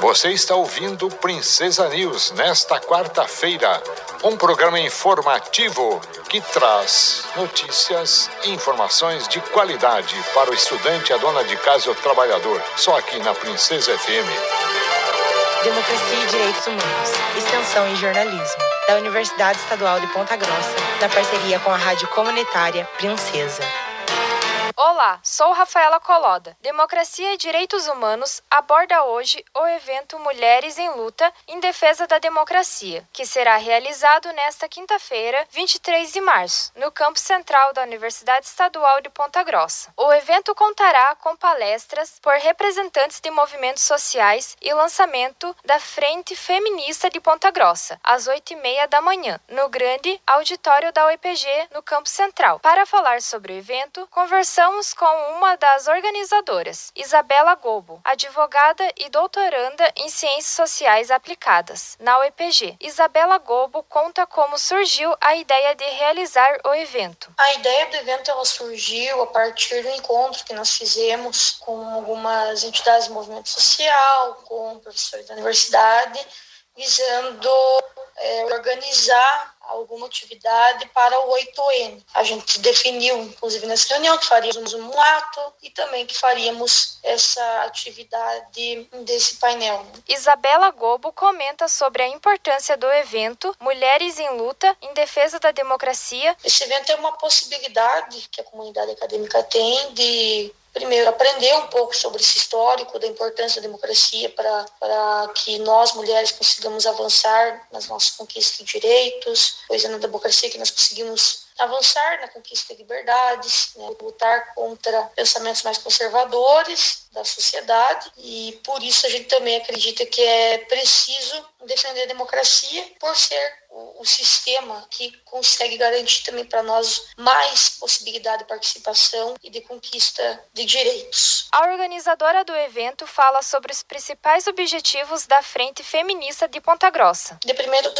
Você está ouvindo Princesa News nesta quarta-feira, um programa informativo que traz notícias e informações de qualidade para o estudante, a dona de casa e o trabalhador, só aqui na Princesa FM. Democracia e Direitos Humanos, Extensão em Jornalismo, da Universidade Estadual de Ponta Grossa, na parceria com a Rádio Comunitária Princesa. Olá, sou Rafaela Coloda. Democracia e Direitos Humanos aborda hoje o evento Mulheres em Luta em Defesa da Democracia, que será realizado nesta quinta-feira, 23 de março, no campus central da Universidade Estadual de Ponta Grossa. O evento contará com palestras por representantes de movimentos sociais e lançamento da Frente Feminista de Ponta Grossa, às 8h30 da manhã, no grande auditório da UEPG, no campus central. Para falar sobre o evento, conversamos Conversamos com uma das organizadoras, Isabela Gobo, advogada e doutoranda em Ciências Sociais Aplicadas, na UEPG. Isabela Gobo conta como surgiu a ideia de realizar o evento. A ideia do evento ela surgiu a partir do encontro que nós fizemos com algumas entidades do movimento social, com professores da universidade, visando é, organizar alguma atividade para o 8N. A gente definiu, inclusive nessa reunião, que faríamos um ato e também que faríamos essa atividade desse painel. Isabela Gobo comenta sobre a importância do evento Mulheres em Luta em Defesa da Democracia. Esse evento é uma possibilidade que a comunidade acadêmica tem de primeiro, aprender um pouco sobre esse histórico da importância da democracia para, para que nós, mulheres, consigamos avançar nas nossas conquistas de direitos, pois é na democracia que nós conseguimos avançar na conquista de liberdades, né, lutar contra pensamentos mais conservadores da sociedade e por isso a gente também acredita que é preciso defender a democracia por ser o, o sistema que consegue garantir também para nós mais possibilidade de participação e de conquista de direitos. A organizadora do evento fala sobre os principais objetivos da Frente Feminista de Ponta Grossa. De primeiro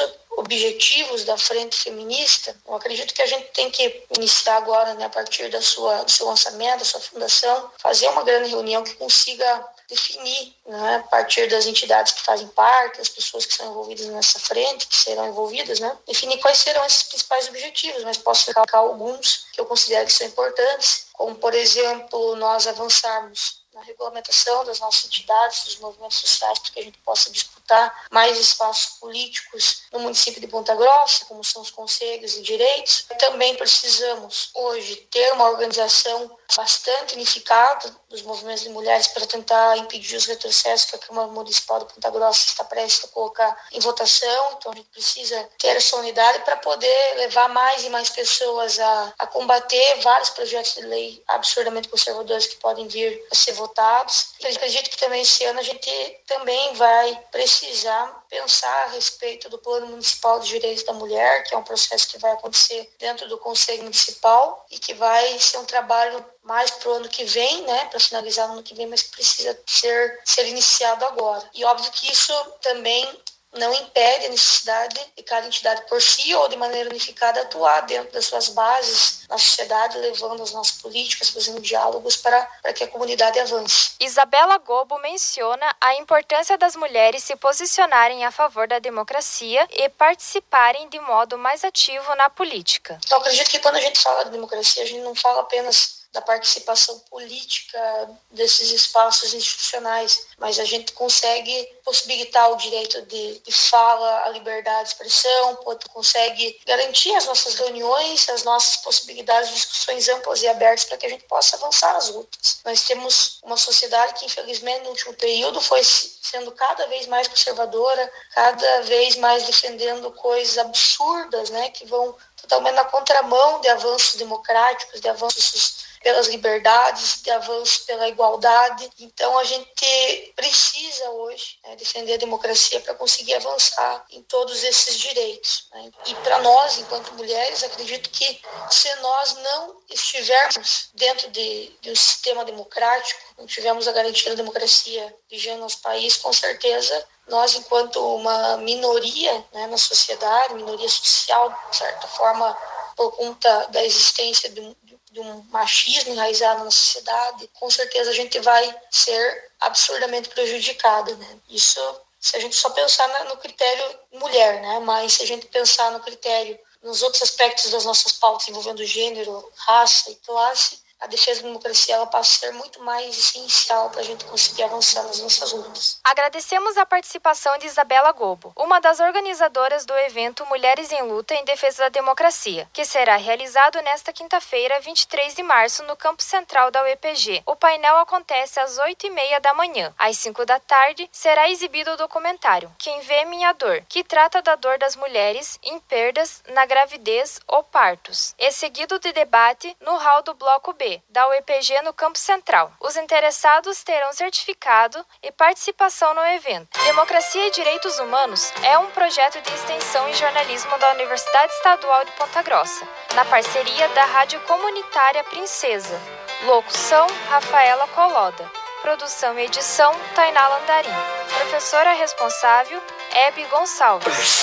objetivos da frente feminista, eu acredito que a gente tem que iniciar agora, né, a partir da sua, do seu lançamento, da sua fundação, fazer uma grande reunião que consiga definir, né, a partir das entidades que fazem parte, das pessoas que são envolvidas nessa frente, que serão envolvidas, né, definir quais serão esses principais objetivos, mas posso recalcar alguns que eu considero que são importantes, como, por exemplo, nós avançarmos regulamentação das nossas entidades, dos movimentos sociais, para que a gente possa disputar mais espaços políticos no município de Ponta Grossa, como são os conselhos e direitos. Também precisamos, hoje, ter uma organização bastante unificada dos movimentos de mulheres para tentar impedir os retrocessos que a Câmara Municipal de Ponta Grossa está prestes a colocar em votação. Então, a gente precisa ter essa unidade para poder levar mais e mais pessoas a, a combater vários projetos de lei absurdamente conservadores que podem vir a ser votados. Eu acredito que também esse ano a gente também vai precisar pensar a respeito do Plano Municipal de Direitos da Mulher, que é um processo que vai acontecer dentro do Conselho Municipal e que vai ser um trabalho mais para o ano que vem, né, para finalizar no ano que vem, mas precisa ser, ser iniciado agora. E óbvio que isso também não impede a necessidade de cada entidade por si ou de maneira unificada atuar dentro das suas bases na sociedade, levando as nossas políticas, fazendo diálogos para, para que a comunidade avance. Isabela Gobo menciona a importância das mulheres se posicionarem a favor da democracia e participarem de modo mais ativo na política. Então, acredito que quando a gente fala de democracia, a gente não fala apenas da participação política desses espaços institucionais, mas a gente consegue possibilitar o direito de, de fala, a liberdade de expressão, consegue garantir as nossas reuniões, as nossas possibilidades de discussões amplas e abertas para que a gente possa avançar nas lutas. Nós temos uma sociedade que, infelizmente, no último período foi sendo cada vez mais conservadora, cada vez mais defendendo coisas absurdas, né, que vão totalmente na contramão de avanços democráticos, de avanços pelas liberdades, de avanço pela igualdade. Então a gente precisa hoje né, defender a democracia para conseguir avançar em todos esses direitos. Né? E para nós, enquanto mulheres, acredito que se nós não estivermos dentro de, de um sistema democrático, não tivermos a garantia da democracia vigente nosso país, com certeza nós, enquanto uma minoria né, na sociedade, minoria social, de certa forma, por conta da existência de, de um machismo enraizado na sociedade, com certeza a gente vai ser absurdamente prejudicado, né? Isso se a gente só pensar no critério mulher, né? Mas se a gente pensar no critério nos outros aspectos das nossas pautas envolvendo gênero, raça e classe, a defesa da democracia ela passa a ser muito mais essencial para a gente conseguir avançar nas nossas lutas. Agradecemos a participação de Isabela Gobo, uma das organizadoras do evento Mulheres em Luta em Defesa da Democracia, que será realizado nesta quinta-feira, 23 de março, no campo central da UEPG. O painel acontece às 8h30 da manhã. Às 5 da tarde, será exibido o documentário Quem Vê Minha Dor, que trata da dor das mulheres em perdas na gravidez ou partos, e seguido de debate no hall do Bloco B, da UEPG no Campo Central. Os interessados terão certificado e participação no evento. Democracia e Direitos Humanos é um projeto de extensão em jornalismo da Universidade Estadual de Ponta Grossa, na parceria da Rádio Comunitária Princesa. Locução: Rafaela Coloda. Produção e edição: Tainá Landarim. Professora responsável: Hebe Gonçalves.